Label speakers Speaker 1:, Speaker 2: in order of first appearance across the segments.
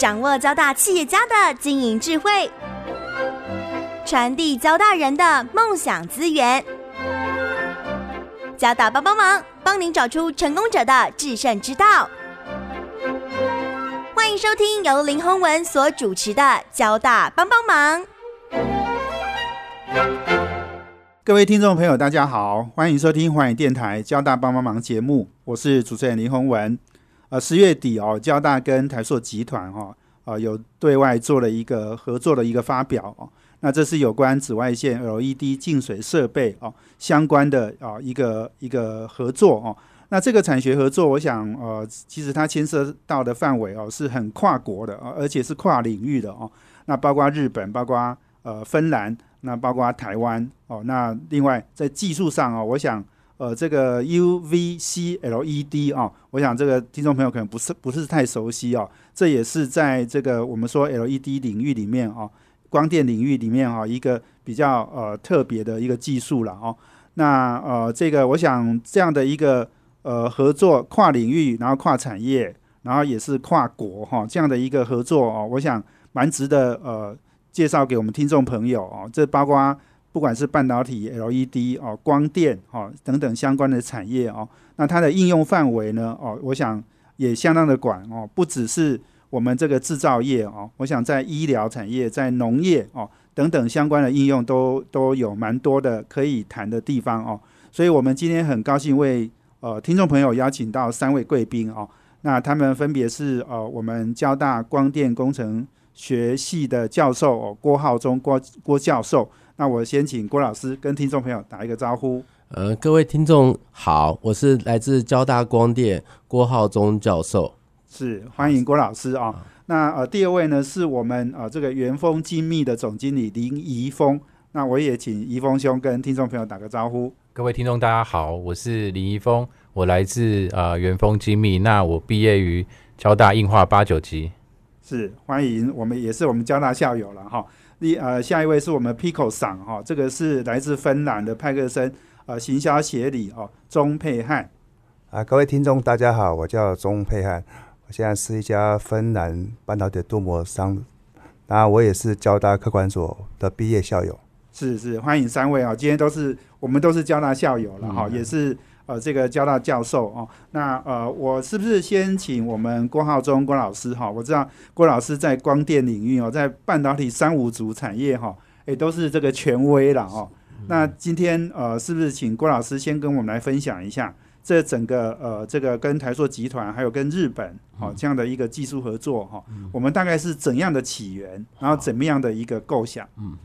Speaker 1: 掌握交大企业家的经营智慧，传递交大人的梦想资源。交大帮帮忙，帮您找出成功者的制胜之道。欢迎收听由林宏文所主持的《交大帮帮忙》。
Speaker 2: 各位听众朋友，大家好，欢迎收听华语电台《交大帮帮忙》节目，我是主持人林宏文。呃，十月底哦，交大跟台塑集团哈啊有对外做了一个合作的一个发表哦。那这是有关紫外线 LED 净水设备哦相关的啊一个一个合作哦。那这个产学合作，我想呃，其实它牵涉到的范围哦是很跨国的啊，而且是跨领域的哦。那包括日本，包括呃芬兰，那包括台湾哦。那另外在技术上哦，我想呃这个 UVC LED 啊，我想这个听众朋友可能不是不是太熟悉哦。这也是在这个我们说 LED 领域里面哦，光电领域里面哈一个比较呃特别的一个技术了哦。那呃这个我想这样的一个。呃，合作跨领域，然后跨产业，然后也是跨国哈，这样的一个合作哦，我想蛮值得呃介绍给我们听众朋友哦。这包括不管是半导体、LED 哦、光电哦等等相关的产业哦，那它的应用范围呢哦，我想也相当的广哦，不只是我们这个制造业哦，我想在医疗产业、在农业哦等等相关的应用都都有蛮多的可以谈的地方哦。所以我们今天很高兴为呃，听众朋友邀请到三位贵宾哦，那他们分别是呃，我们交大光电工程学系的教授哦，郭浩中郭郭教授。那我先请郭老师跟听众朋友打一个招呼。
Speaker 3: 呃，各位听众好，我是来自交大光电郭浩中教授，
Speaker 2: 是欢迎郭老师啊。那呃，第二位呢是我们呃这个元丰精密的总经理林怡峰。那我也请怡峰兄跟听众朋友打个招呼。
Speaker 4: 各位听众，大家好，我是林怡峰，我来自呃元丰精密，那我毕业于交大硬化八九级，
Speaker 2: 是欢迎我们也是我们交大校友了哈。第呃下一位是我们 Pico 赏哈，这个是来自芬兰的派克森呃行销协理哦钟佩汉
Speaker 5: 啊，各位听众大家好，我叫钟佩汉，我现在是一家芬兰半导体镀膜商，那我也是交大客管所的毕业校友。
Speaker 2: 是是，欢迎三位啊！今天都是我们都是交大校友了哈，也是呃这个交大教授哦。那呃，我是不是先请我们郭浩中郭老师哈？我知道郭老师在光电领域哦，在半导体三五组产业哈，也都是这个权威了哦。那今天呃，是不是请郭老师先跟我们来分享一下这整个呃这个跟台塑集团还有跟日本好这样的一个技术合作哈？我们大概是怎样的起源，然后怎么样的一个构想？嗯。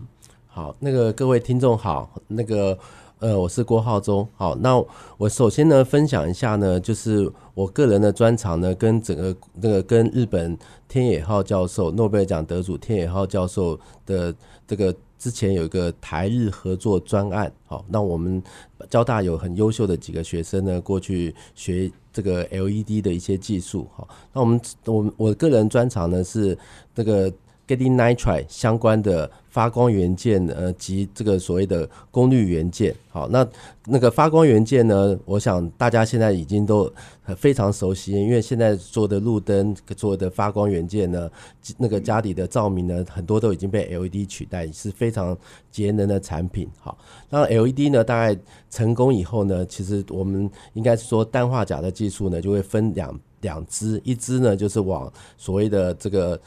Speaker 3: 好，那个各位听众好，那个呃，我是郭浩中。好，那我首先呢分享一下呢，就是我个人的专长呢，跟整个那个跟日本天野浩教授，诺贝尔奖得主天野浩教授的这个之前有一个台日合作专案。好，那我们交大有很优秀的几个学生呢，过去学这个 LED 的一些技术。好，那我们我我个人专长呢是这个 Getting Nitride 相关的。发光元件呃及这个所谓的功率元件，好，那那个发光元件呢，我想大家现在已经都非常熟悉，因为现在做的路灯做的发光元件呢，那个家里的照明呢，很多都已经被 LED 取代，是非常节能的产品。好，那 LED 呢，大概成功以后呢，其实我们应该是说氮化钾的技术呢，就会分两。两支，一支呢就是往所谓的这个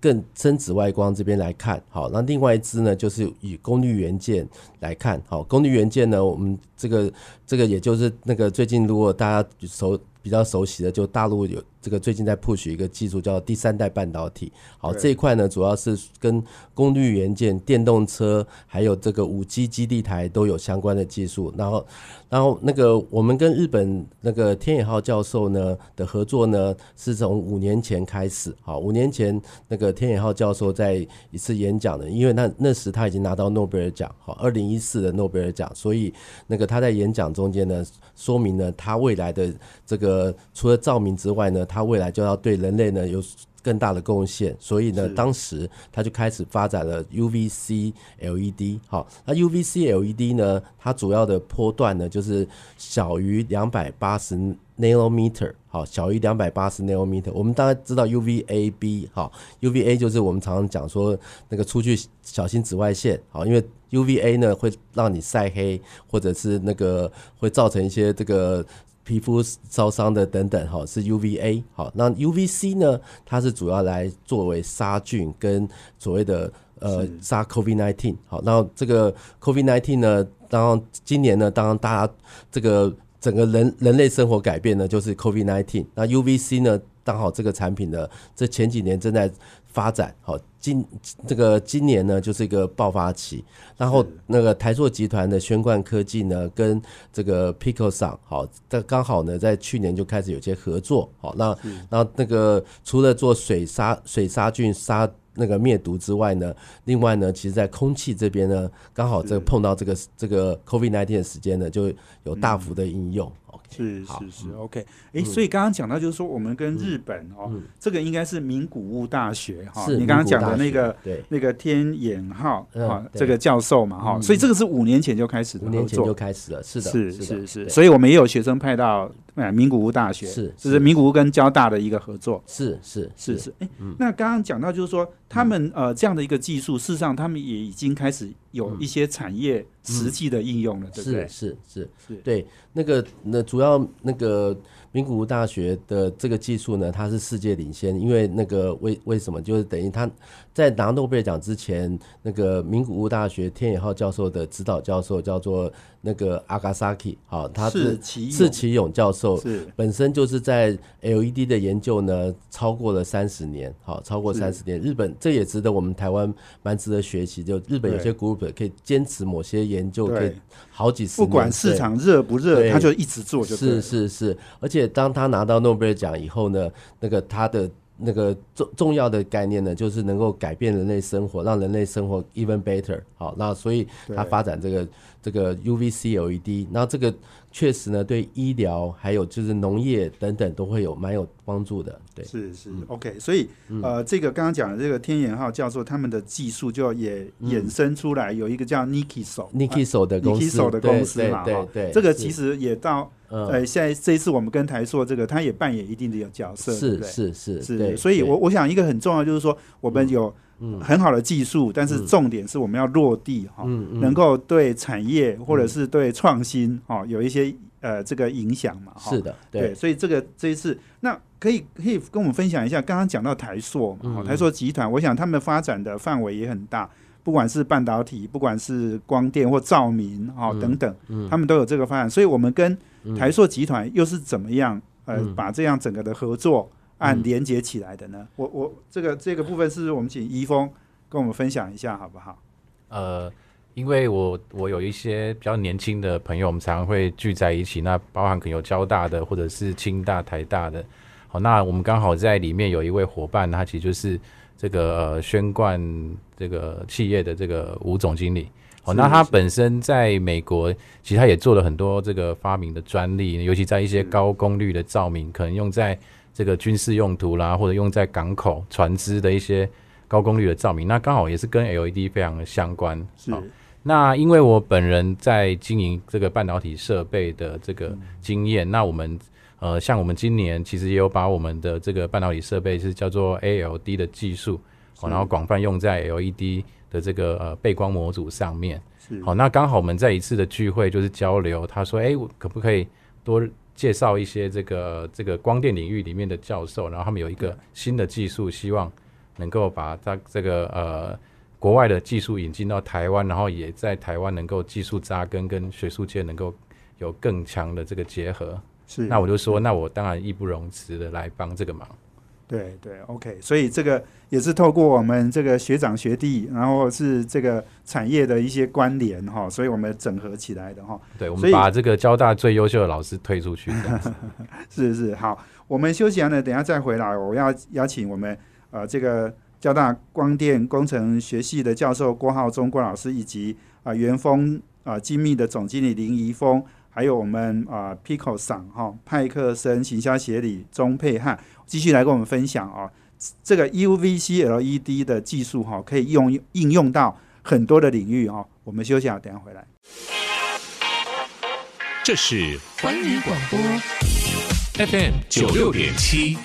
Speaker 3: 更深紫外光这边来看，好，那另外一支呢就是以功率元件来看，好，功率元件呢，我们这个这个也就是那个最近如果大家熟。比较熟悉的就大陆有这个最近在 push 一个技术叫第三代半导体，好这一块呢主要是跟功率元件、电动车还有这个五 G 基地台都有相关的技术。然后，然后那个我们跟日本那个天野浩教授呢的合作呢是从五年前开始，好五年前那个天野浩教授在一次演讲呢，因为那那时他已经拿到诺贝尔奖，好二零一四的诺贝尔奖，所以那个他在演讲中间呢说明了他未来的这个。呃，除了照明之外呢，他它未来就要对人类呢有更大的贡献，所以呢，
Speaker 2: 是
Speaker 3: 当时它就开始发展了 UVC LED。好，那 UVC LED 呢，它主要的波段呢就是小于两百八十 nanometer，好，小于两百八十 nanometer。我们大概知道 UVAB，好，UVA 就是我们常常讲说那个出去小心紫外线，好，因为 UVA 呢会让你晒黑，或者是那个会造成一些这个皮肤烧伤的等等，哈，是 UVA。好，那 UVC 呢，它是主要来作为杀菌跟所谓的呃
Speaker 2: 是
Speaker 3: 杀 COVID-19。好，那这个 COVID-19 呢，当然今年呢，当然大家这个整个人人类生活改变呢，就是 COVID-19。那 UVC 呢，刚好这个产品呢，这前几年正在发展，好，今这个今年呢就是一个爆发期，然后那个台塑集团的宣冠科技呢，跟这个 Pico 上，好，这刚好呢在去年就开始有些合作，好，那那那个除了做水杀水杀菌杀那个灭毒之外呢，另外呢，其实在空气这边呢，刚好这个碰到这个这个 COVID nineteen 的时间呢，就有大幅的应用。
Speaker 2: 是是是，OK。哎，所以刚刚讲到就是说，我们跟日本哦，这个应该是名古屋大学哈，
Speaker 3: 是
Speaker 2: 你刚刚讲的那个
Speaker 3: 对。
Speaker 2: 那个天眼号
Speaker 3: 嗯
Speaker 2: 哈，这个教授嘛哈，
Speaker 3: 嗯。
Speaker 2: 所以这个是五年前就开始的合
Speaker 3: 五年前就。开始了，是的，
Speaker 2: 是
Speaker 3: 是
Speaker 2: 是所以我们也有学生派到呃名古屋大学，
Speaker 3: 是
Speaker 2: 就是是名古屋跟交大的一个合作。
Speaker 3: 是是
Speaker 2: 是是，哎、那刚刚讲到就是说，他们呃这样的一个技术，事实上他们也已经开始有一些产业实际的应用了，对不对
Speaker 3: 是？是是
Speaker 2: 是
Speaker 3: 对，那个那主要那个名古屋大学的这个技术呢，它是世界领先，因为那个为为什么？就是等于他在拿诺贝尔奖之前，那个名古屋大学天野浩教授的指导教授叫做那个阿嘎萨基好，他是
Speaker 2: 是其勇。
Speaker 3: 教授，
Speaker 2: 是。
Speaker 3: 本身就是在 LED 的研究呢，超过了三十年，好，超过
Speaker 2: 是。
Speaker 3: 三十年。日本这也值得我们台湾蛮值得学习，就日本有些 group 可以坚持某些研究，可以好几十
Speaker 2: 不，管市场热不热，他就一直做就对
Speaker 3: 是是是，而且当他拿到诺贝尔奖以后呢，那个他的那个重重要的概念呢，就是能够改变人类生活，让人类生活 even better。好，那所以他
Speaker 2: 对
Speaker 3: 发展这个这个 UVC LED，那这个确实呢，对医疗还有就是农业等等都会有蛮有帮助的。对，
Speaker 2: 是是、OK，所以呃，这个刚刚讲的这个天眼号教授他们的技术就也衍生出来，有一个叫 Niki 手
Speaker 3: Niki 手的公司
Speaker 2: Niki 手的公司
Speaker 3: 对
Speaker 2: 嘛，哈
Speaker 3: 对对，是
Speaker 2: 这个其实也到
Speaker 3: 嗯。
Speaker 2: 呃，现在这一次我们跟台硕这个，他也扮演一定的有角色，
Speaker 3: 是
Speaker 2: 对？
Speaker 3: 是是
Speaker 2: 是，
Speaker 3: 对
Speaker 2: 所以我我想一个很重要就是说，我们有
Speaker 3: 嗯。
Speaker 2: 很好的技术，但是重点是我们要落地哈，能够对产业或者是对创新哦有一些呃这个影响嘛，哈。
Speaker 3: 是的，
Speaker 2: 对，所以这个这一次，那可以可以跟我们分享一下，刚刚讲到台硕嘛，台硕集团，我想他们发展的范围也很大，不管是半导体，不管是光电或照明哦、
Speaker 3: 嗯
Speaker 2: 等等，
Speaker 3: 嗯。
Speaker 2: 他们都有这个发展，所以我们跟台塑集团又是怎么样呃、
Speaker 3: 嗯
Speaker 2: 把这样整个的合作案
Speaker 3: 嗯
Speaker 2: 连接起来的呢？我我这个这个部分是我们请怡峰跟我们分享一下好不好？
Speaker 4: 呃，因为我我有一些比较年轻的朋友，我们常常会聚在一起，那包含可能有交大的或者是清大、台大的。好，那我们刚好在里面有一位伙伴，他其实就是这个呃宣冠这个企业的这个吴总经理。好，
Speaker 2: 是
Speaker 4: 那他本身在美国，其实他也做了很多这个发明的专利，尤其在一些高功率的照明，可能用在这个军事用途啦，或者用在港口船只的一些高功率的照明，那刚好也是跟 LED 非常的相关。
Speaker 2: 是。
Speaker 4: 好那因为我本人在经营这个半导体设备的这
Speaker 2: 嗯
Speaker 4: 个经验，那我们呃，像我们今年其实也有把我们的这个半导体设备是叫做 ALD 的技术，好，然后广泛用在 LED 的这个呃背光模组上面。
Speaker 2: 是
Speaker 4: 好，那刚好我们在一次的聚会就是交流，他说，哎、我可不可以多介绍一些这个这个光电领域里面的教授，然后他们有一个新的技术，希望能够把他这个呃国外的技术引进到台湾，然后也在台湾能够技术扎根，跟学术界能够有更强的这个结合。
Speaker 2: 是，
Speaker 4: 那我就说，那我当然义不容辞的来帮这个忙。
Speaker 2: 对对，OK，所以这个也是透过我们这个学长学弟，然后是这个产业的一些关联哈，所以我们整合起来的哈。
Speaker 4: 对，我们把这个交大最优秀的老师推出去。
Speaker 2: 是是，好，我们休息完了，等一下再回来，我要邀请我们呃这个交大光电工程学系的教授郭浩忠郭老师，以及啊、元丰啊精密的总经理林怡峰，还有我们啊 Pico 赏哈派克森行销协理钟佩汉，继续来跟我们分享啊，这个 UVC LED 的技术哈，可以用应用到很多的领域哈。我们休息下，等下回来。
Speaker 6: 这是环宇广播 FM 九六点七，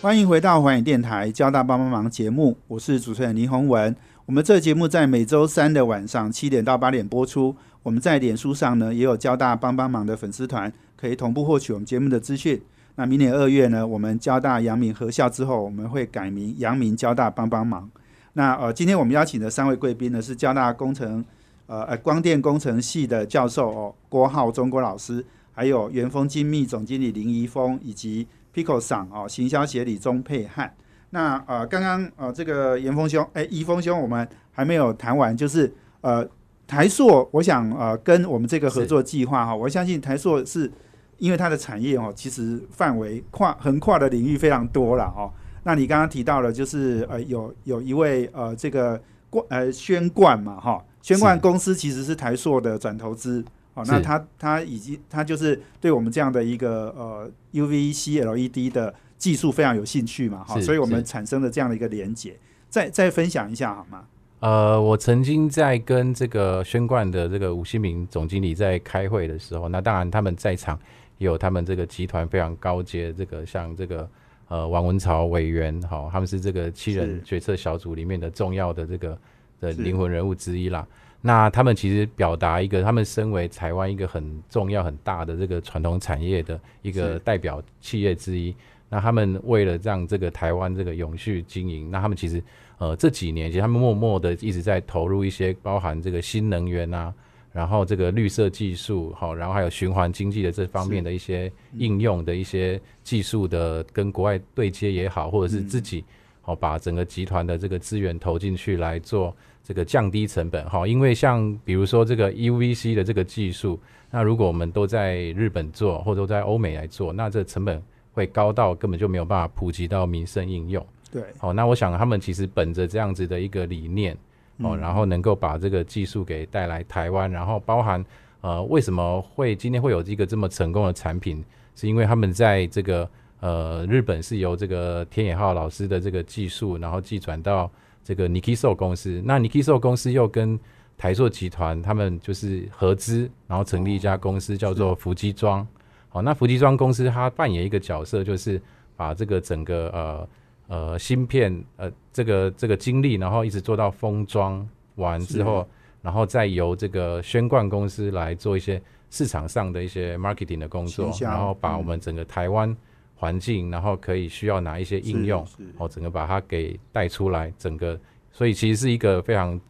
Speaker 2: 欢迎回到环宇电台交大帮帮忙节目，我是主持人林宏文。我们这个节目在每周三的晚上七点到八点播出。我们在脸书上呢也有交大帮帮忙的粉丝团，可以同步获取我们节目的资讯。那明年二月呢，我们交大阳明合校之后，我们会改名阳明交大帮帮忙。那呃，今天我们邀请的三位贵宾呢是交大工程呃呃光电工程系的教授哦郭浩中国老师，还有元丰精密总经理林怡峰，以及 Pico 厂哦行销协理钟佩汉。那呃，刚刚呃这个严峰兄哎怡峰兄，我们还没有谈完，就是呃。台塑，我想呃，跟我们这个合作计划哈，我相信台塑是因为它的产业哦，其实范围跨横跨的领域非常多了哦。那你刚刚提到了，就是呃，有有一位呃，这个冠呃宣冠嘛哈，宣冠公司其实是台塑的转投资哦。那他他已经他就是对我们这样的一个呃 UVC LED 的技术非常有兴趣嘛哈，所以我们产生了这样的一个连接，再再分享一下好吗？
Speaker 4: 呃，我曾经在跟这个宣冠的这个吴新明总经理在开会的时候，那当然他们在场也有他们这个集团非常高阶，这个像这个呃王文朝委员，哈，他们是这个七人决策小组里面的重要的这个的灵魂人物之一啦。那他们其实表达一个，他们身为台湾一个很重要很大的这个传统产业的一个代表企业之一，那他们为了让这个台湾这个永续经营，那他们其实。呃，这几年其实他们默默的一直在投入一些包含这个新能源啊，然后这个绿色技术，好，然后还有循环经济的这方面的一些应用的一些技术的跟国外对接也好，或者是自己好把整个集团的这个资源投进去来做这个降低成本，哈，因为像比如说这个 UVC 的这个技术，那如果我们都在日本做，或者都在欧美来做，那这成本会高到根本就没有办法普及到民生应用。
Speaker 2: 对，
Speaker 4: 好，那我想他们其实本着这样子的一个理念，哦，然后能够把这个技术给带来台湾，然后包含呃，为什么会今天会有一个这么成功的产品，是因为他们在这个呃日本是由这个天野浩老师的这个技术，然后寄转到这个 Nikiso 公司，那 Nikiso 公司又跟台硕集团他们就是合资，然后成立一家公司叫做伏击庄，好，那伏击庄公司它扮演一个角色，就是把这个整个呃。呃，芯片呃，这个这个经历，然后一直做到封装完之后，然后再由这个宣冠公司来做一些市场上的一些 marketing 的工作，然后把我们整个台湾环境，然后可以需要哪一些应用，哦，整个把它给带出来，整个，所以其实是一个非常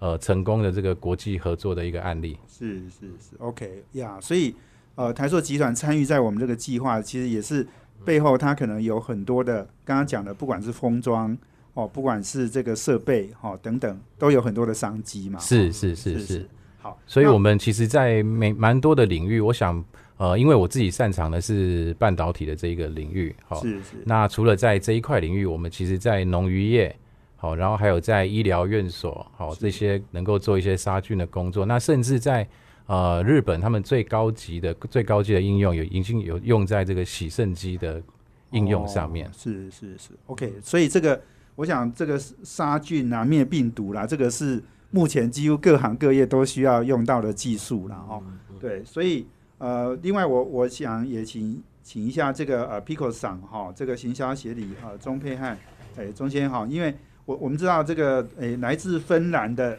Speaker 4: 呃成功的这个国际合作的一个案例。
Speaker 2: 是是是，OK 呀，所以呃，台硕集团参与在我们这个计划，其实也是。背后它可能有很多的，刚刚讲的，不管是封装哦，不管是这个设备哦等等，都有很多的商机嘛。
Speaker 4: 是是是是，
Speaker 2: 好，
Speaker 4: 所以我们其实，在每蛮多的领域，我想，呃，因为我自己擅长的是半导体的这一个领域，
Speaker 2: 好，是是。
Speaker 4: 那除了在这一块领域，我们其实，在农渔业，好，然后还有在医疗院所，好，这些能够做一些杀菌的工作，那甚至在。呃，日本他们最高级的、最高级的应用有已经有用在这个洗肾机的应用上面。
Speaker 2: 是是是，OK。所以这个，我想这个杀菌啊、灭病毒啦，这个是目前几乎各行各业都需要用到的技术了哦。对，所以呃，另外我我想也请请一下这个呃 Pico 厂哈，这个行销协理啊钟佩汉，哎，钟先哈，因为我我们知道这个诶来自芬兰的。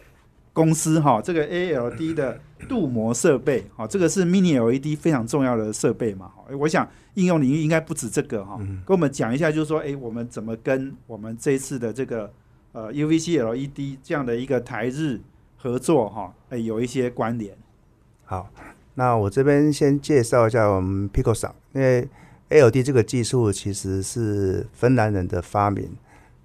Speaker 2: 公司哈，这个 A L D 的镀膜设备，哈，这个是 Mini L E D 非常重要的设备嘛。我想应用领域应该不止这个哈。跟我们讲一下，就是说，哎，我们怎么跟我们这次的这个呃 U V C L E D 这样的一个台日合作哈，哎，有一些关联。
Speaker 5: 好，那我这边先介绍一下我们 Pico 厂，因为 A L D 这个技术其实是芬兰人的发明，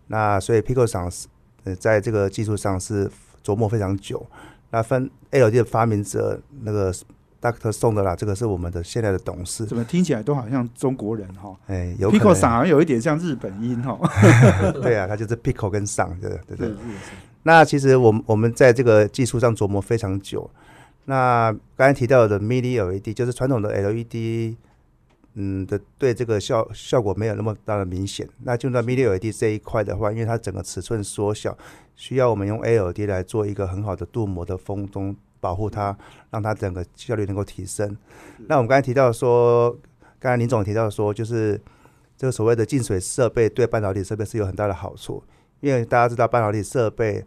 Speaker 5: 那所以 Pico 厂是呃在这个技术上是。琢磨非常久，那分 L D 的发明者那个 Doctor 送的啦，这个是我们的现在的董事。
Speaker 2: 怎么听起来都好像中国人哈？
Speaker 5: 哎，有
Speaker 2: Pico 嗓好像有一点像日本音哈。
Speaker 5: 对啊，他就是 Pico 跟嗓，对对对。那其实我们我们在这个技术上琢磨非常久。那刚才提到的 Mini LED 就是传统的 LED，嗯的对这个效效果没有那么大的明显。那就那 Mini LED 这一块的话，因为它整个尺寸缩小，需要我们用 LED 来做一个很好的镀膜的封装，保护它，让它整个效率能够提升。那我们刚才提到说，刚才林总提到说，就是这个所谓的净水设备对半导体设备是有很大的好处，因为大家知道半导体设备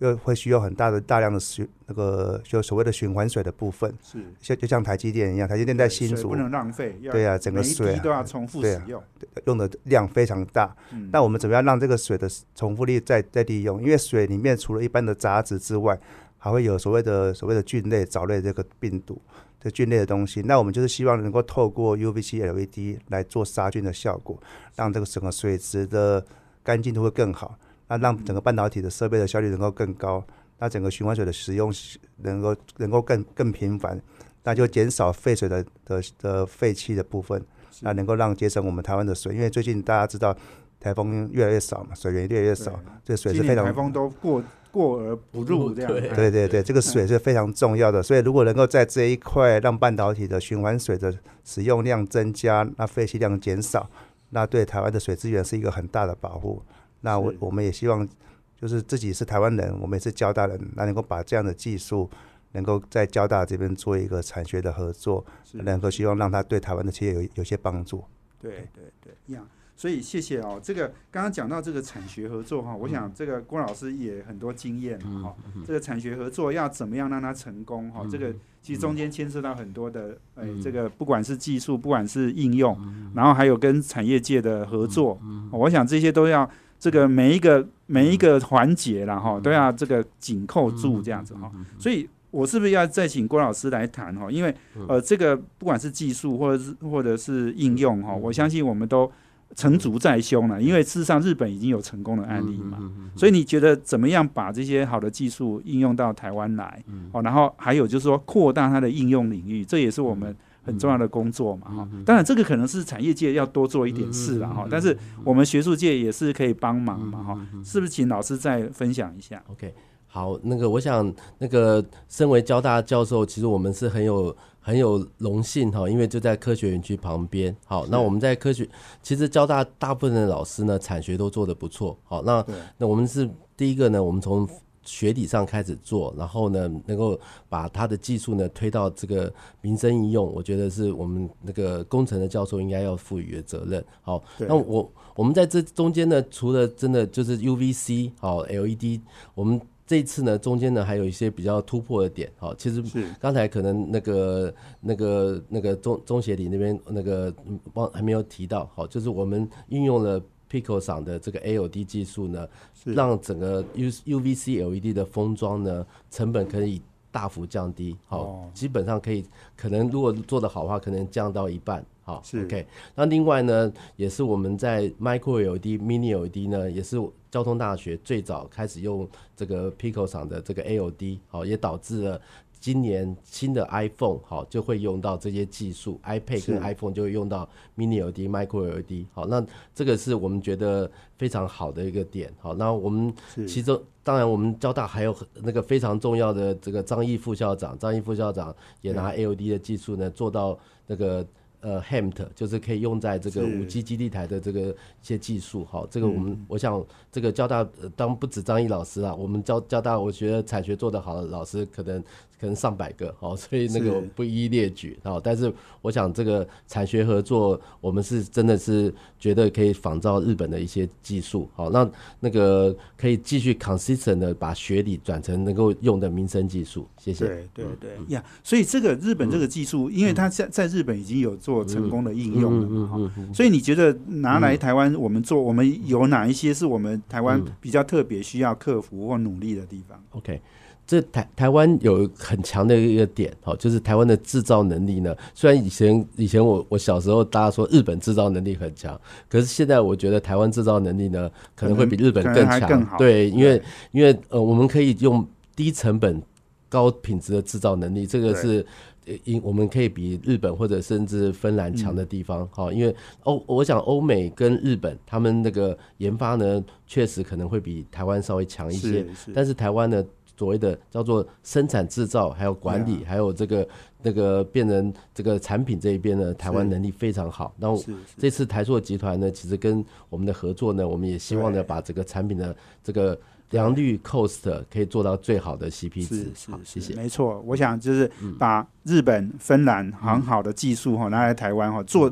Speaker 5: 又会需要很大的大量的循那个就所谓的循环水的部分，
Speaker 2: 是
Speaker 5: 像就像台积电一样，台积电在新竹
Speaker 2: 不能浪费，要
Speaker 5: 对啊整个水啊
Speaker 2: 滴都要重复
Speaker 5: 对啊
Speaker 2: 使用。
Speaker 5: 用的量非常大。
Speaker 2: 嗯
Speaker 5: 那我们怎么样让这个水的重复力再再利用？因为水里面除了一般的杂质之外，还会有所谓的所谓的菌类、藻类这个病毒这菌类的东西。那我们就是希望能够透过 UVC LED 来做杀菌的效果，让这个整个水质的干净度会更好，那让整个半导体的设备的效率能够更高，那整个循环水的使用能够能够更更频繁，那就减少废水的的的废气的部分。那能够让节省我们台湾的水，因为最近大家知道台风越来越少嘛，水源越来越少，这水是非常
Speaker 2: 台风都过过而不入这样。
Speaker 3: 对
Speaker 2: 哎
Speaker 5: 对对对，这个水是非常重要的，所以如果能够在这一块让半导体的循环水的使用量增加，那废气量减少，那对台湾的水资源是一个很大的保护。那我我们也希望，就是自己是台湾人，我们也是交大人，那能够把这样的技术。能够在交大这边做一个产学的合作，能够希望让他对台湾的企业有有些帮助。
Speaker 2: 对对对，一样。所以谢谢哦。这个刚刚讲到这个产学合作哈，我想这个郭老师也很多经验哈。这个产学合作要怎么样让它成功哈？这个其实中间牵涉到很多的，哎，这个不管是技术，不管是应用，然后还有跟产业界的合作，我想这些都要这个每一个每一个环节啦哈，都要这个紧扣住这样子哈。所以。我是不是要再请郭老师来谈哈？因为呃，这个不管是技术或者是或者是应用哈，我相信我们都成竹在胸了。因为事实上日本已经有成功的案例嘛，所以你觉得怎么样把这些好的技术应用到台湾来？哦，然后还有就是说扩大它的应用领域，这也是我们很重要的工作嘛哈。当然这个可能是产业界要多做一点事了哈，但是我们学术界也是可以帮忙嘛哈。是不是请老师再分享一下
Speaker 3: ？OK，好，那个我想，那个身为交大教授，其实我们是很有很有荣幸哈，因为就在科学园区旁边。好，那我们在科学，其实交大大部分的老师呢，产学都做得不错。好，那那我们是第一个呢，我们从学理上开始做，然后呢，能够把他的技术呢推到这个民生应用，我觉得是我们那个工程的教授应该要赋予的责任。好，那我我们在这中间呢，除了真的就是 UVC 好 LED，我们这一次呢，中间呢还有一些比较突破的点，好，其实
Speaker 2: 是
Speaker 3: 刚才可能那个、那个、那个中中协理那边那个嗯忘还没有提到，好，就是我们运用了 Pico 厂的这个 AOD 技术呢，
Speaker 2: 是
Speaker 3: 让整个 U UVC LED 的封装呢成本可以大幅降低，好，
Speaker 2: 哦
Speaker 3: 基本上可以可能如果做得好的话，可能降到一半。好，OK。那另外呢，也是我们在 Micro LED、Mini LED 呢，也是交通大学最早开始用这个 Pico 厂的这个 AOD，好，也导致了今年新的 iPhone 好就会用到这些技术，iPad 跟 iPhone 就会用到 Mini LED、Micro LED。好，那这个是我们觉得非常好的一个点。好，那我们其中当然我们交大还有很那个非常重要的这个张毅副校长，张毅副校长也拿 LED 的技术呢做到那个。呃，HAMT 就是可以用在这个
Speaker 2: 是。
Speaker 3: 五 G 基地台的这个一些技术，好，这个我
Speaker 2: 嗯
Speaker 3: 们、我想这个交大、呃当不止张毅老师啊，我们交交大我觉得产学做得好的老师可能可能上百个，好，所以那个不一一列举，好，但是我想这个产学合作，我们是真的是觉得可以仿照日本的一些技术，好，那那个可以继续 consistent 的把学理转成能够用的民生技术，谢谢。
Speaker 2: 对对对呀，所以这个日本这个技术，因为它在在日本已经有做成功的应用了嘛，哈，所以你觉得拿来台湾我们做，我们有哪一些是我们台湾比较特别需要克服或努力的地方
Speaker 3: ？OK，这台台湾有很强的一个点，好，就是台湾的制造能力呢。虽然以前以前我我小时候大家说日本制造能力很强，可是现在我觉得台湾制造能力呢可能会比日本更强。
Speaker 2: 更
Speaker 3: 对，因为因为呃，我们可以用低成本、高品质的制造能力，这个是。呃因我们可以比日本或者甚至芬兰强的地方，好、因为欧我想欧美跟日本他们那个研发呢，确实可能会比台湾稍微强一些，
Speaker 2: 是是，
Speaker 3: 但是台湾呢，所谓的叫做生产制造，还有管理，
Speaker 2: 对
Speaker 3: 还有这个那个变成这个产品这一边呢，台湾能力非常好。那这次台塑集团呢，其实跟我们的合作呢，我们也希望呢，把这个产品的这个良率 cost 可以做到最好的 CP 值
Speaker 2: 是。是
Speaker 3: 好，谢
Speaker 2: 是，
Speaker 3: 谢。
Speaker 2: 没错。我想就是把日本、芬兰很好的技术哈拿来台湾哈做，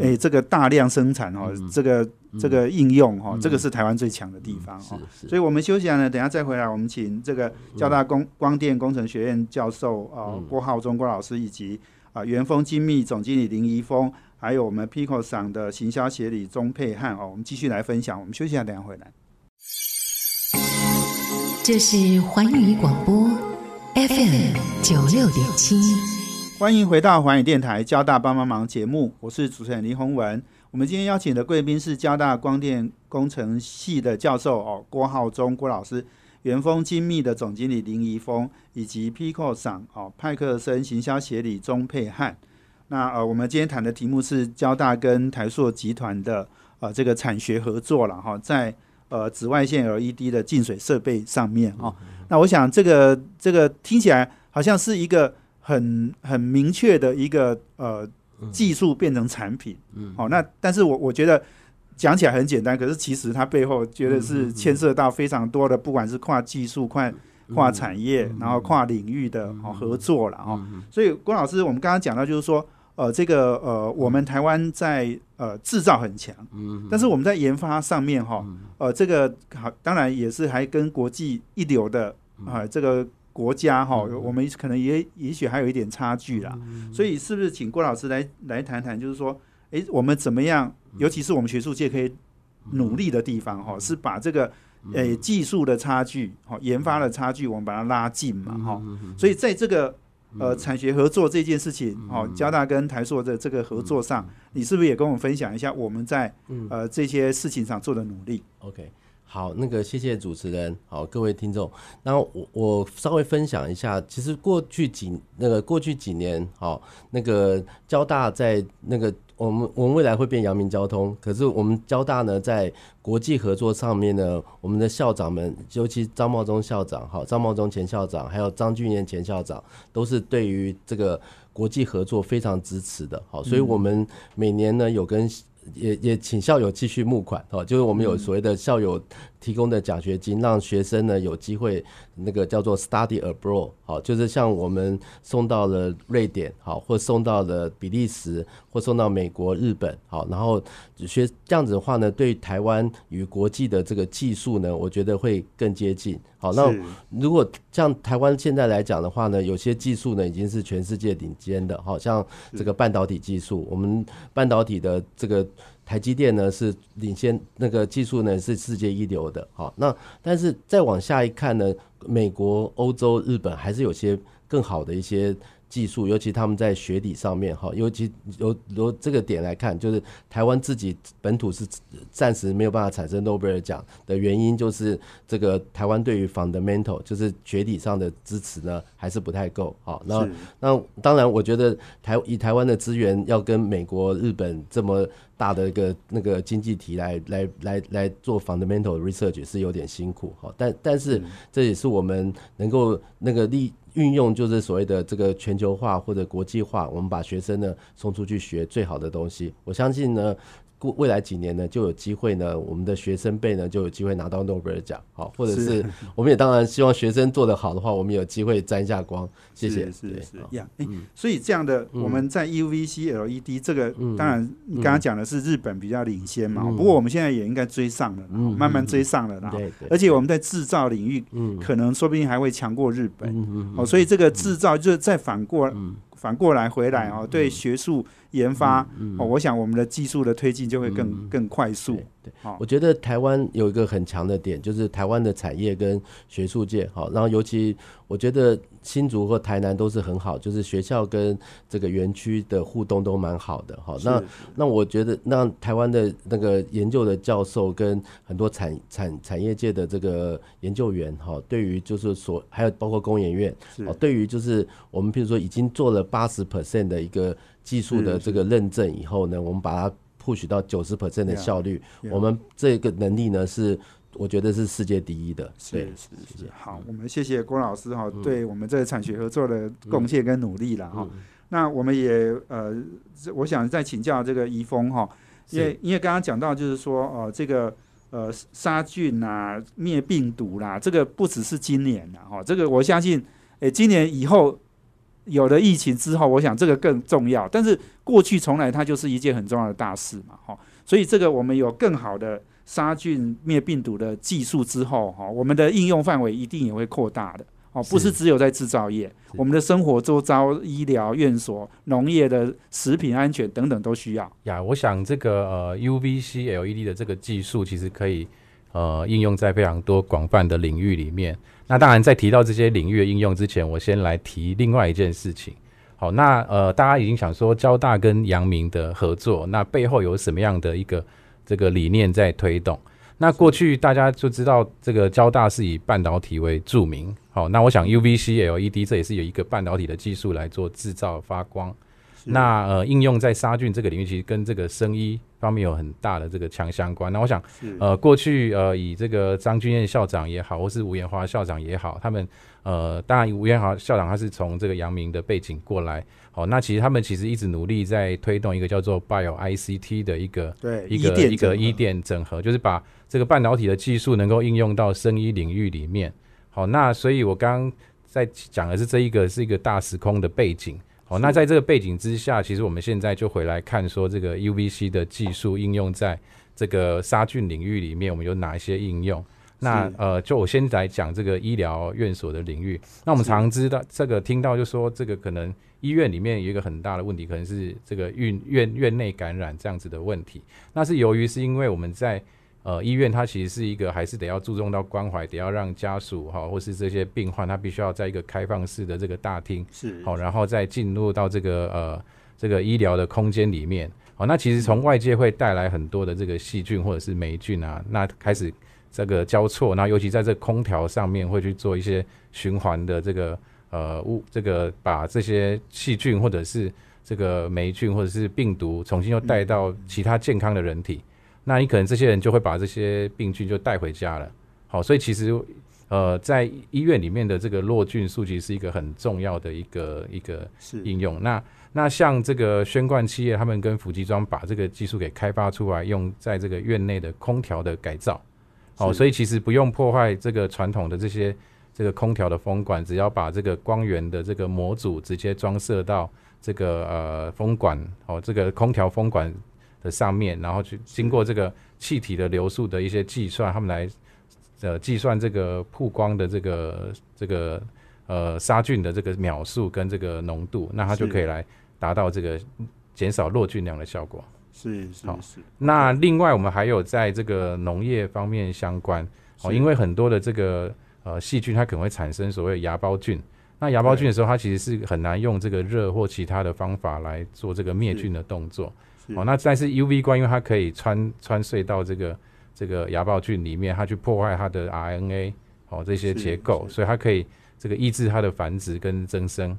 Speaker 2: 诶这个大量生产哈，这个这个应用哈，这个是台湾最强的地方哈。所以我们休息下呢，等一下再回来，我们请这个交大光光电工程学院教授啊郭浩中郭老师以及啊元丰精密总经理林怡峰，还有我们 Pico 厂的行销协理钟佩汉哦，我们继续来分享。我们休息一下，等一下回来。
Speaker 7: 这是环宇广播 FM 九六点七。
Speaker 2: 欢迎回到环宇电台交大帮帮忙节目，我是主持人林宏文。我们今天邀请的贵宾是交大光电工程系的教授哦，郭浩忠郭老师，元丰精密的总经理林怡峰，以及 Pico 厂哦派克森行销协理钟佩汉。那呃，我们今天谈的题目是交大跟台塑集团的呃这个产学合作了哈，在呃紫外线 LED 的净水设备上面哈。那我想这个这个听起来好像是一个很很明确的一个呃技术变成产品，嗯，好、那但是我我觉得讲起来很简单，可是其实它背后觉得是牵涉到非常多的，不管是跨技术、跨跨产业，然后跨领域的哦合作了哦。所以郭老师，我们刚刚讲到就是说，呃，这个呃，我们台湾在呃制造很强，嗯，但是我们在研发上面哈，呃，这个好，当然也是还跟国际一流的啊、这个国家哈，我们可能也也许还有一点差距啦。所以是不是请郭老师来来谈谈，就是说，诶，我们怎么样，尤其是我们学术界可以努力的地方哈，是把这个诶技术的差距、哈研发的差距，我们把它拉近嘛哈。所以在这个呃产学合作这件事情，哦，交大跟台硕的这个合作上，你是不是也跟我们分享一下我们在呃这些事情上做的努力
Speaker 3: ？OK，好，那个谢谢主持人，好，各位听众，那我我稍微分享一下，其实过去几那个过去几年，好，那个交大在那个我们我们未来会变阳明交通，可是我们交大呢在国际合作上面呢，我们的校长们，尤其张茂忠校长，好，张茂忠前校长，还有张俊彦前校长，都是对于这个国际合作非常支持的，好，所以我们每年呢有跟也也请校友继续募款哦，就是我们有所谓的校友提供的奖学金，让学生呢有机会那个叫做 study abroad，好，就是像我们送到了瑞典，好，或送到了比利时，或送到美国、日本，好，然后学这样子的话呢，对台湾与国际的这个技术呢，我觉得会更接近。好，那如果像台湾现在来讲的话呢，有些技术呢已经是全世界顶尖的，好像这个半导体技术，我们半导体的这个台积电呢是领先，那个技术呢是世界一流的，好，那但是再往下一看呢，美国、欧洲、日本还是有些更好的一些。技术，尤其他们在学理上面，哈，尤其由由这个点来看，就是台湾自己本土是暂时没有办法产生诺贝尔奖的原因，就是这个台湾对于 fundamental 就是学理上的支持呢，还是不太够。好，那那当然，我觉得台以台湾的资源要跟美国、日本这么大的一个那个经济体来来来来做 fundamental research 是有点辛苦。哈，但但是这也是我们能够那个利运用，就是所谓的这个全球化或者国际化，我们把学生呢送出去学最好的东西。我相信呢。过未来几年呢，就有机会呢，我们的学生辈呢就有机会拿到诺贝尔奖，好，或者是。我们也当然希望学生做得好的话，我们有机会沾一下光。谢谢。
Speaker 2: 是是是
Speaker 3: 对好。
Speaker 2: 呀，诶所以这样的我们在 UVC LED 这个，当然你刚刚讲的是日本比较领先嘛，不过我们现在也应该追上了啦，慢慢追上了啦。
Speaker 3: 对对，
Speaker 2: 而且我们在制造领域，可能说不定还会强过日本。哦，所以这个制造就是再反过反过来回来哦，对学术研发哦，我想我们的技术的推进就会更更快速。
Speaker 3: 对
Speaker 2: 好。
Speaker 3: 我觉得台湾有一个很强的点，就是台湾的产业跟学术界好，然后尤其我觉得新竹或台南都是很好，就是学校跟这个园区的互动都蛮好的。好，那那我觉得那台湾的那个研究的教授跟很多产产产业界的这个研究员哈，对于就是所还有包括工研院哦，对于就是我们譬如说已经做了八十 percent 的一个技术的这个认证以后呢，我们把它 push 到九十 percent 的效率
Speaker 2: yeah
Speaker 3: 我们这个能力呢是我觉得是世界第一的。
Speaker 2: 是
Speaker 3: 对，
Speaker 2: 是。是。好，我们谢谢郭老师哈，
Speaker 3: 嗯。
Speaker 2: 对我们这个产学合作的贡献跟努力了哈。
Speaker 3: 嗯。
Speaker 2: 那我们也呃，我想再请教这个怡峰哈，因为因为刚刚讲到就是说呃，这个呃杀菌啊、灭病毒啦，这个不只是今年啦哈，这个我相信，诶、今年以后有了疫情之后，我想这个更重要。但是过去从来它就是一件很重要的大事嘛哈，所以这个我们有更好的杀菌灭病毒的技术之后哈，我们的应用范围一定也会扩大的。哦，不是
Speaker 3: 是
Speaker 2: 只有在制造业，我们的生活周遭、医疗院所、农业的食品安全等等都需要。
Speaker 4: 呀，我想这个呃 UVC LED 的这个技术其实可以呃应用在非常多广泛的领域里面。那当然，在提到这些领域的应用之前，我先来提另外一件事情。好，那呃，大家已经想说交大跟阳明的合作，那背后有什么样的一个这个理念在推动？那过去大家就知道，这个交大是以半导体为著名。好，那我想 UVC LED 这也是有一个半导体的技术来做制造发光。那呃，应用在杀菌这个领域，其实跟这个生医方面有很大的这个强相关。那我想，呃，过去呃，以这个张君燕校长也好，或是吴延华校长也好，他们呃，当然吴延华校长他是从这个阳明的背景过来，好，那其实他们其实一直努力在推动一个叫做 Bio ICT 的一个
Speaker 2: 对
Speaker 4: 一个一个医电整合，就是把这个半导体的技术能够应用到生医领域里面。好，那所以我刚刚在讲的是这一个是一个大时空的背景。好，那在这个背景之下，其实我们现在就回来看说这个 UVC 的技术应用在这个杀菌领域里面，我们有哪一些应用？那呃，就我先来讲这个医疗院所的领域。那我们常知道这个听到就说这个可能医院里面有一个很大的问题，可能是这个院院院内感染这样子的问题。那是由于是因为我们在呃医院，它其实是一个还是得要注重到关怀，得要让家属哈或是这些病患，他必须要在一个开放式的这个大厅，
Speaker 2: 是
Speaker 4: 好，然后再进入到这个呃这个医疗的空间里面。好，那其实从外界会带来很多的这个细菌或者是霉菌啊，那开始这个交错，那尤其在这空调上面会去做一些循环的这个呃物，这个把这些细菌或者是这个霉菌或者是病毒重新又带到其他健康的人体，那你可能这些人就会把这些病菌就带回家了。好，所以其实呃在医院里面的这个落菌数其实是一个很重要的一个一个应用。那那像这个宣冠企业，他们跟福集装把这个技术给开发出来，用在这个院内的空调的改造。
Speaker 2: 好，
Speaker 4: 所以其实不用破坏这个传统的这些这个空调的风管，只要把这个光源的这个模组直接装设到这个呃风管哦，这个空调风管的上面，然后去经过这个气体的流速的一些计算，他们来呃计算这个曝光的这个这个呃杀菌的这个秒数跟这个浓度，那它就可以来达到这个减少落菌量的效果。
Speaker 2: 是是
Speaker 4: 好
Speaker 2: 是，
Speaker 4: 那另外我们还有在这个农业方面相关哦，因为很多的这个呃细菌它可能会产生所谓芽孢菌。那芽孢菌的时候，它其实是很难用这个热或其他的方法来做这个灭菌的动作。
Speaker 2: 是
Speaker 4: 哦，那但是 UV 光，因为它可以穿穿隧到这个这个芽孢菌里面，它去破坏它的 RNA 哦这些结构，所以它可以这个抑制它的繁殖跟增生。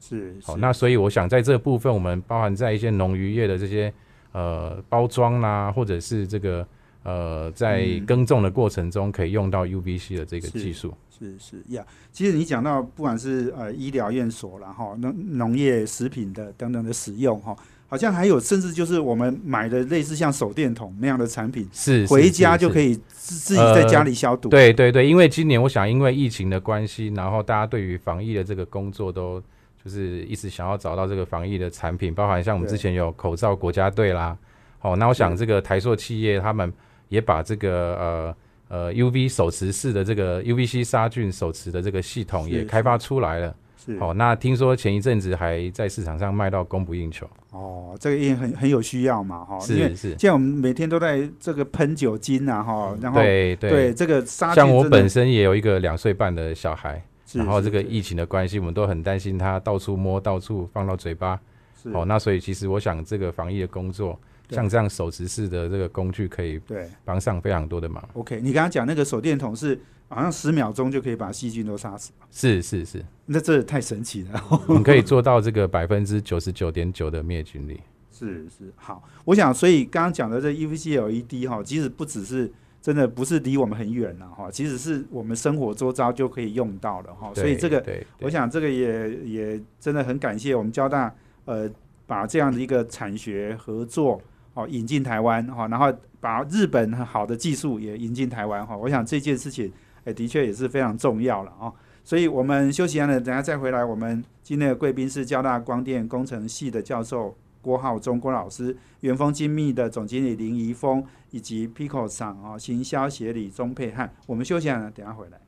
Speaker 2: 是
Speaker 4: 好，
Speaker 2: 是
Speaker 4: 那所以我想在这个部分，我们包含在一些农渔业的这些呃包装啦，或者是这个呃在
Speaker 2: 嗯
Speaker 4: 耕种的过程中可以用到 UVC 的这个技术。
Speaker 2: 是是呀，其实你讲到不管是呃医疗院所然后农农业食品的等等的使用哈，好像还有甚至就是我们买的类似像手电筒那样的产品，
Speaker 4: 是
Speaker 2: 回家就可
Speaker 4: 以。
Speaker 2: 自自己在家里消毒。
Speaker 4: 对对对，因为今年我想因为疫情的关系，然后大家对于防疫的这个工作都就是一直想要找到这个防疫的产品，包含像我们之前有口罩国家队啦，好，那我想这个台塑企业他们也把这个呃呃 UV 手持式的这个 UVC 杀菌手持的这个系统也开发出来了。
Speaker 2: 是
Speaker 4: 好，那听说前一阵子还在市场上卖到供不应求，
Speaker 2: 哦，这个也很很有需要嘛哈，
Speaker 4: 是是，
Speaker 2: 现在我们每天都在这个喷酒精啊哈，然后
Speaker 4: 对
Speaker 2: 对。这个杀菌
Speaker 4: 像我本身也有一个两岁半的小孩，然后这个疫情的关系，我们都很担心他到处摸、到处放到嘴巴。
Speaker 2: 是。
Speaker 4: 哦，那所以其实我想这个防疫的工作，像这样手持式的这个工具，可以
Speaker 2: 对。
Speaker 4: 帮上非常多的忙。
Speaker 2: OK，你刚刚讲那个手电筒是好像十秒钟就可以把细菌都杀死，
Speaker 4: 是是是，
Speaker 2: 那这太神奇了。
Speaker 4: 我们可以做到这个百分之九十九点九的灭菌率。
Speaker 2: 是是好，我想所以刚刚讲的这 UVC LED 哈，其实不只是真的不是离我们很远了哈，其实是我们生活周遭就可以用到了哈。所以这个，
Speaker 4: 对，
Speaker 2: 我想这个也也真的很感谢我们交大呃，把这样的一个产学合作哦引进台湾哈，然后把日本很好的技术也引进台湾哈。我想这件事情哎，的确也是非常重要了啊。所以我们休息完了，等下再回来。我们今天的贵宾是交大光电工程系的教授。郭浩中郭老师，元丰精密的总经理林怡峰，以及 Pico 厂啊行销协理钟佩汉。我们休息了，等下回来。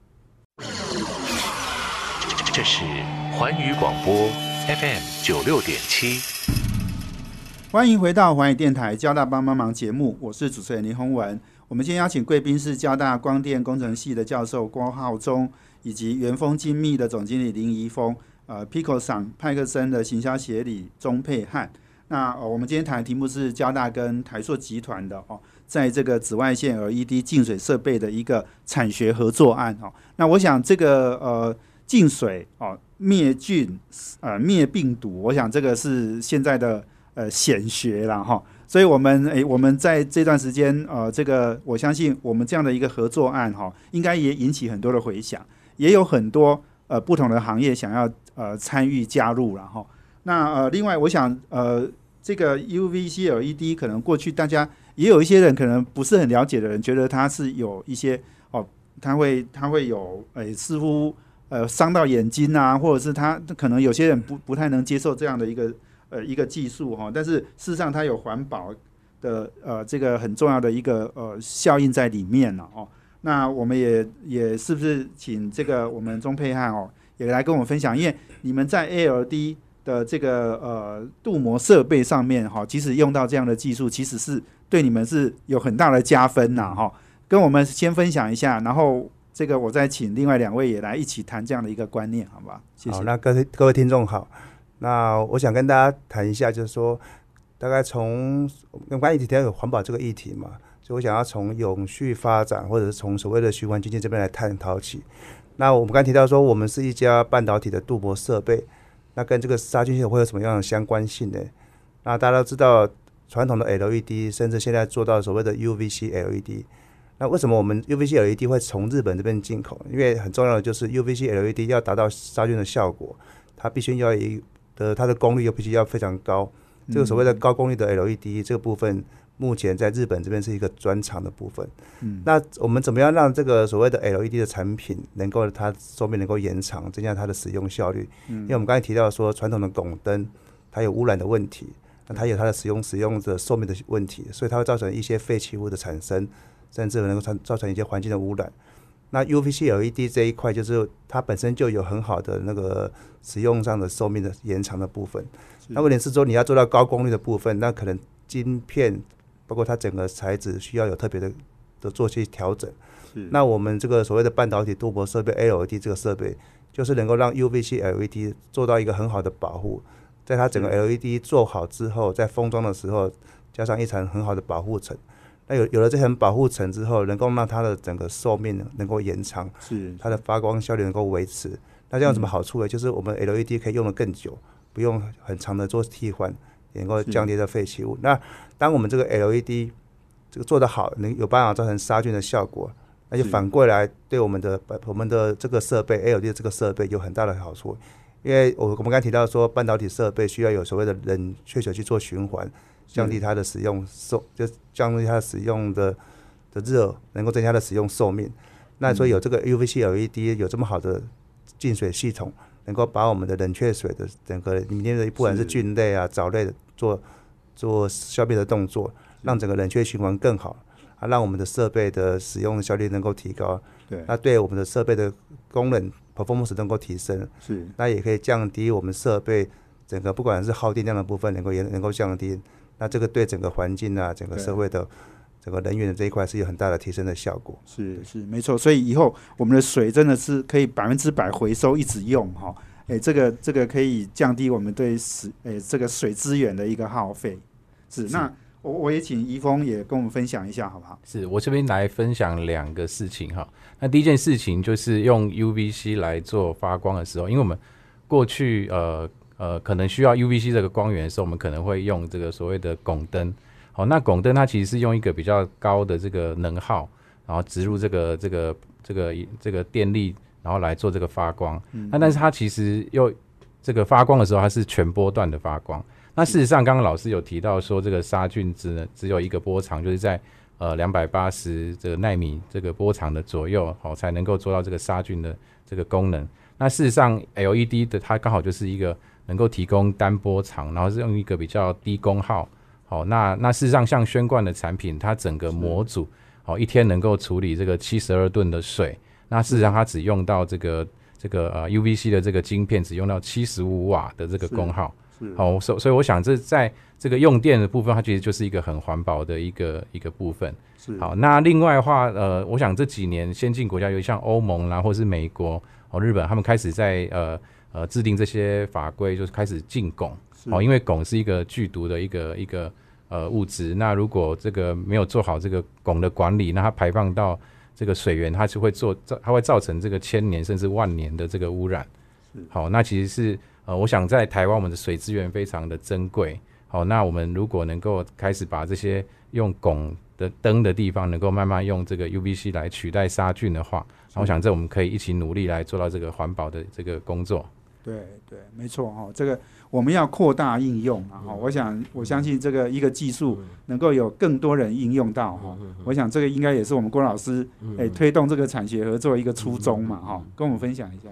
Speaker 6: 这是环宇广播 FM 九六点七，
Speaker 2: 欢迎回到环宇电台交大帮帮忙节目，我是主持人林宏文。我们今天邀请贵宾是交大光电工程系的教授郭浩中，以及元丰精密的总经理林怡峰，呃，Pico 厂派克森的行销协理钟佩汉。那我们今天谈的题目是交大跟台塑集团的哦，在这个紫外线 LED 净水设备的一个产学合作案哦。那我想这个呃净水哦灭菌呃灭病毒，我想这个是现在的呃显学了哈。所以我们诶我们在这段时间呃这个我相信我们这样的一个合作案哈，应该也引起很多的回响，也有很多呃不同的行业想要呃参与加入了哈。那呃另外我想呃。这个 UVC LED 可能过去大家也有一些人可能不是很了解的人，觉得它是有一些哦，它会它会有诶，似乎呃伤到眼睛啊，或者是它可能有些人不不太能接受这样的一个呃一个技术哈。但是事实上它有环保的呃这个很重要的一个呃效应在里面了哦。那我们也也是不是请这个我们钟佩汉哦也来跟我们分享，因为你们在 ALD。的这个呃镀膜设备上面哈，即使用到这样的技术，其实是对你们是有很大的加分呐哈。跟我们先分享一下，然后这个我再请另外两位也来一起谈这样的一个观念，好吧？谢
Speaker 5: 谢。那各位各位听众好，那我想跟大家谈一下，就是说大概从跟关于提到有环保这个议题嘛，所以我想要从永续发展或者是从所谓的循环经济这边来探讨起。那我们刚提到说，我们是一家半导体的镀膜设备。那跟这个杀菌系统会有什么样的相关性呢？那大家都知道，传统的 LED，甚至现在做到所谓的 UVC LED。那为什么我们 UVC LED 会从日本这边进口？因为很重要的就是 UVC LED 要达到杀菌的效果，它必须要一的它的功率又必须要非常高。这个所谓的高功率的 LED 这个部分。目前在日本这边是一个专长的部分。嗯，那我们怎么样让这个所谓的 LED 的产品能够它寿命能够延长，增加它的使用效率？嗯，因为我们刚才提到说，传统的汞灯它有污染的问题，那它有它的使用使用的寿命的问题，所以它会造成一些废弃物的产生，甚至能够造造成一些环境的污染。那 UVC LED 这一块就是它本身就有很好的那个使用上的寿命的延长的部分。那问题是说你要做到高功率的部分，那可能晶片。包括它整个材质需要有特别的的做些调整。那我们这个所谓的半导体镀膜设备 LED 这个设备，就是能够让 UVC LED 做到一个很好的保护，在它整个 LED 做好之后，在封装的时候加上一层很好的保护层。那有有了这层保护层之后，能够让它的整个寿命能够延长，
Speaker 2: 是
Speaker 5: 它的发光效率能够维持。那这样有什么好处呢？就是我们 LED 可以用的更久，不用很长的做替换。能够降低的废弃物。那当我们这个 LED 这个做得好，能有办法造成杀菌的效果，那就反过来对我们的我们的这个设备 LED 这个设备有很大的好处。因为我我们刚才提到说，半导体设备需要有所谓的冷却水去做循环，降低它的使用寿，就降低它的使用的的热，能够增加它的使用寿命。那所以有这个 UVC LED 有这么好的净水系统。能够把我们的冷却水的整个里面的不管是菌类啊、藻类的做做消灭的动作，让整个冷却循环更好，啊，让我们的设备的使用效率能够提高。
Speaker 2: 对，
Speaker 5: 那对我们的设备的功能 performance 能够提升。
Speaker 2: 是，
Speaker 5: 那也可以降低我们设备整个不管是耗电量的部分，能够也能够降低。那这个对整个环境啊，整个社会的。整个能源的这一块是有很大的提升的效果，
Speaker 2: 是是没错，所以以后我们的水真的是可以百分之百回收，一直用哈，哎，这个这个可以降低我们对水哎这个水资源的一个耗费。是，那我我也请怡峰也跟我们分享一下，好不好？
Speaker 4: 是我这边来分享两个事情哈。那第一件事情就是用 UVC 来做发光的时候，因为我们过去呃呃可能需要 UVC 这个光源的时候，我们可能会用这个所谓的汞灯。好，那汞灯它其实是用一个比较高的这个能耗，然然后植入这个这个这个这个电力，然后来做这个发光。
Speaker 2: 嗯
Speaker 4: 那但是它其实又这个发光的时候，它是全波段的发光。那事实上，刚刚老师有提到说，这个杀菌只只有一个波长，就是在呃两百八十这个纳米这个波长的左右，好、才能够做到这个杀菌的这个功能。那事实上，LED 的它刚好就是一个能够提供单波长，然后是用一个比较低功耗。好、那那事实上，像宣冠的产品，它整个模组好、一天能够处理这个七十二吨的水。那事实上，它只用到这个这个呃 UVC 的这个晶片，只用到七十五瓦的这个功耗。
Speaker 2: 是
Speaker 4: 好，所所以我想这在这个用电的部分，它其实就是一个很环保的一个一个部分。
Speaker 2: 是
Speaker 4: 好，那另外的话，呃，我想这几年先进国家，尤其像欧盟啦，或是美国、哦日本，他们开始在呃呃制定这些法规，就是开始禁汞。
Speaker 2: 是
Speaker 4: 哦，因为汞是一个剧毒的一个一个呃物质，那如果这个没有做好这个汞的管理，那它排放到这个水源，它就会做造，它会造成这个千年甚至万年的这个污染
Speaker 2: 是。
Speaker 4: 好，那其实是呃，我想在台湾我们的水资源非常的珍贵。好，那我们如果能够开始把这些用汞的灯的地方，能够慢慢用这个 UVC 来取代杀菌的话，那我想这我们可以一起努力来做到这个环保的这个工作。
Speaker 2: 对对，没错哈、这个我们要扩大应用嘛哈、我想我相信这个一个技术能够有更多人应用到哈、我想这个应该也是我们郭老师诶、推动这个产学合作一个初衷嘛哈、跟我们分享一下。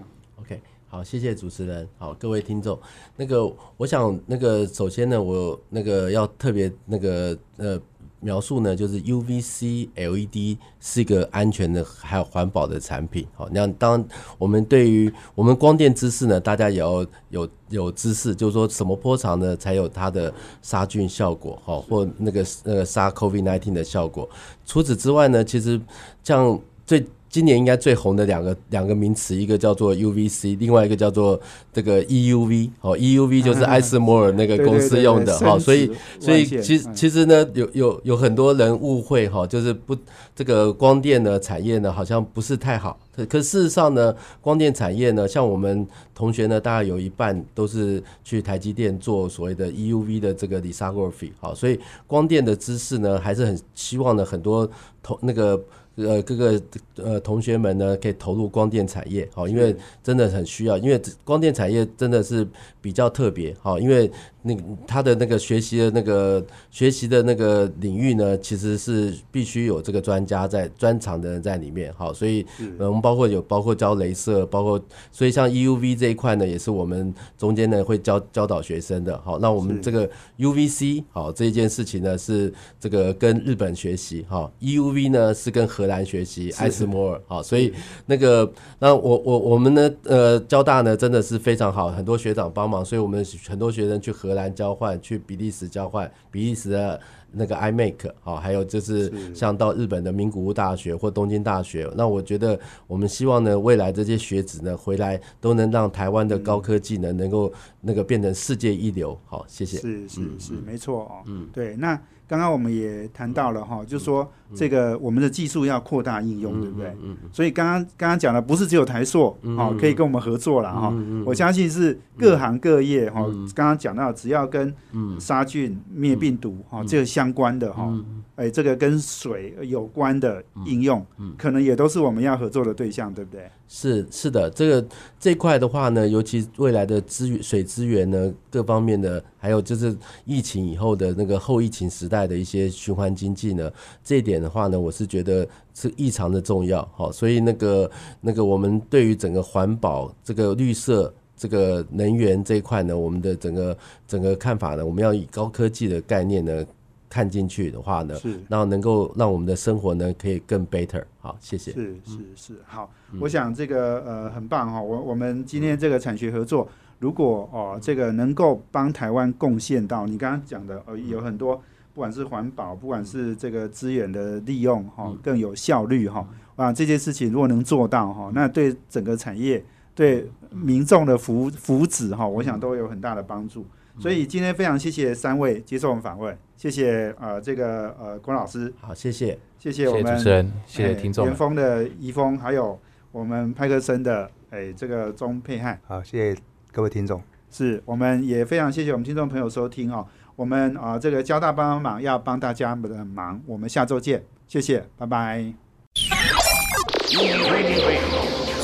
Speaker 3: 好，谢谢主持人，好，各位听众，那个我想那个首先呢，我那个要特别那个呃描述呢，就是 UVC LED 是一个安全的还有环保的产品。好，那当我们对于我们光电知识呢，大家也要有有知识，就是说什么波长呢才有它的杀菌效果，好，或那个那个杀 COVID 1 9的效果。除此之外呢，其实像最今年应该最红的两个两个名词，一个叫做 UVC，另外一个叫做这个 EUV。哦，EUV 就是艾斯摩尔那个公司用的哈，所以所以其实其实呢，有有有很多人误会哈，就是不这个光电的产业呢，好像不是太好。可可事实上呢，光电产业呢，像我们同学呢，大概有一半都是去台积电做所谓的 EUV 的这个 lithography。好，所以光电的知识呢，还是很希望呢，很多同那个。呃，各个呃同学们呢，可以投入光电产业，好，因为真的很需要，因为光电产业真的是比较特别，好，因为那个他的那个学习的那个学习的那个领域呢，其实是必须有这个专家在专长的人在里面，好，所以呃我们包括有包括教镭射，包括所以像 EUV 这一块呢，也是我们中间呢会教教导学生的，好，那我们这个 UVC 好这一件事情呢是这个跟日本学习，哈，EUV 呢是跟荷兰学习艾斯摩尔，好，所以那个那我我我们呢呃交大呢真的是非常好，很多学长帮忙，所以我们很多学生去荷兰交换，去比利时交换，比利时的。那个 iMake 好，还有就是像到日本的名古屋大学或东京大学，那我觉得我们希望呢，未来这些学子呢回来都能让台湾的高科技呢能够那个变成世界一流。好，谢谢。
Speaker 2: 是是是，没错哦。嗯，对。那刚刚我们也谈到了哈，就是说这个我们的技术要扩大应用，对不对？
Speaker 3: 嗯
Speaker 2: 所以刚刚刚刚讲的不是只有台塑哦，可以跟我们合作了哈。我相信是各行各业哈。刚刚讲到，只要跟杀菌灭病毒哈这个相关的哈，哎，这个跟水有关的应用，可能也都是我们要合作的对象，对不对？
Speaker 3: 是是的，这个这块的话呢，尤其未来的资源、水资源呢，各方面的，还有就是疫情以后的那个后疫情时代的一些循环经济呢，这一点的话呢，我是觉得是异常的重要。好，所以那个那个我们对于整个环保、这个绿色、这个能源这一块呢，我们的整个整个看法呢，我们要以高科技的概念呢看进去的话呢，
Speaker 2: 是。
Speaker 3: 然后能够让我们的生活呢可以更 better。好，谢谢。
Speaker 2: 是是是，好，我想这个呃很棒哈，我我们今天这个产学合作，如果哦这个能够帮台湾贡献到你刚刚讲的呃有很多，不管是环保，不管是这个资源的利用哈，更有效率哈，啊这件事情如果能做到哈，那对整个产业对民众的福福祉哈，我想都有很大的帮助。所以今天非常谢谢三位接受我们访问，谢谢呃这个呃郭老师，
Speaker 3: 好，谢谢。
Speaker 2: 谢谢我们
Speaker 4: 谢谢主持人，谢谢
Speaker 2: 哎
Speaker 4: 听众们
Speaker 2: 元。丰的怡丰，还有我们派克森的哎这个钟佩汉，
Speaker 5: 好，谢谢各位听众。
Speaker 2: 是我们也非常谢谢我们听众朋友收听哦。我们啊、这个交大帮帮忙要帮大家的忙，我们下周见，谢谢，拜拜。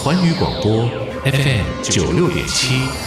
Speaker 6: 环宇广播 FM 九六点七。